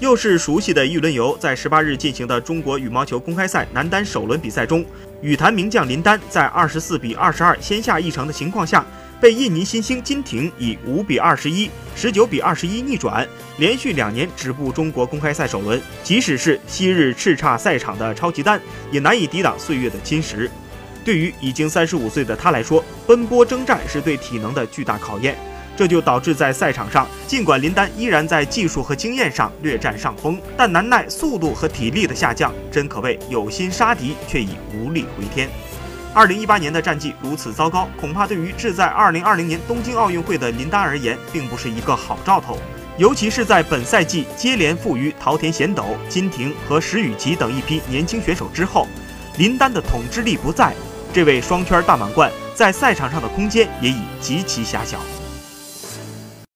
又是熟悉的一轮游，在十八日进行的中国羽毛球公开赛男单首轮比赛中，羽坛名将林丹在二十四比二十二先下一城的情况下，被印尼新星金廷以五比二十一、十九比二十一逆转，连续两年止步中国公开赛首轮。即使是昔日叱咤赛场的超级丹，也难以抵挡岁月的侵蚀。对于已经三十五岁的他来说，奔波征战是对体能的巨大考验。这就导致在赛场上，尽管林丹依然在技术和经验上略占上风，但难耐速度和体力的下降，真可谓有心杀敌，却已无力回天。二零一八年的战绩如此糟糕，恐怕对于志在二零二零年东京奥运会的林丹而言，并不是一个好兆头。尤其是在本赛季接连负于桃田贤斗、金廷和石宇奇等一批年轻选手之后，林丹的统治力不在，这位双圈大满贯在赛场上的空间也已极其狭小。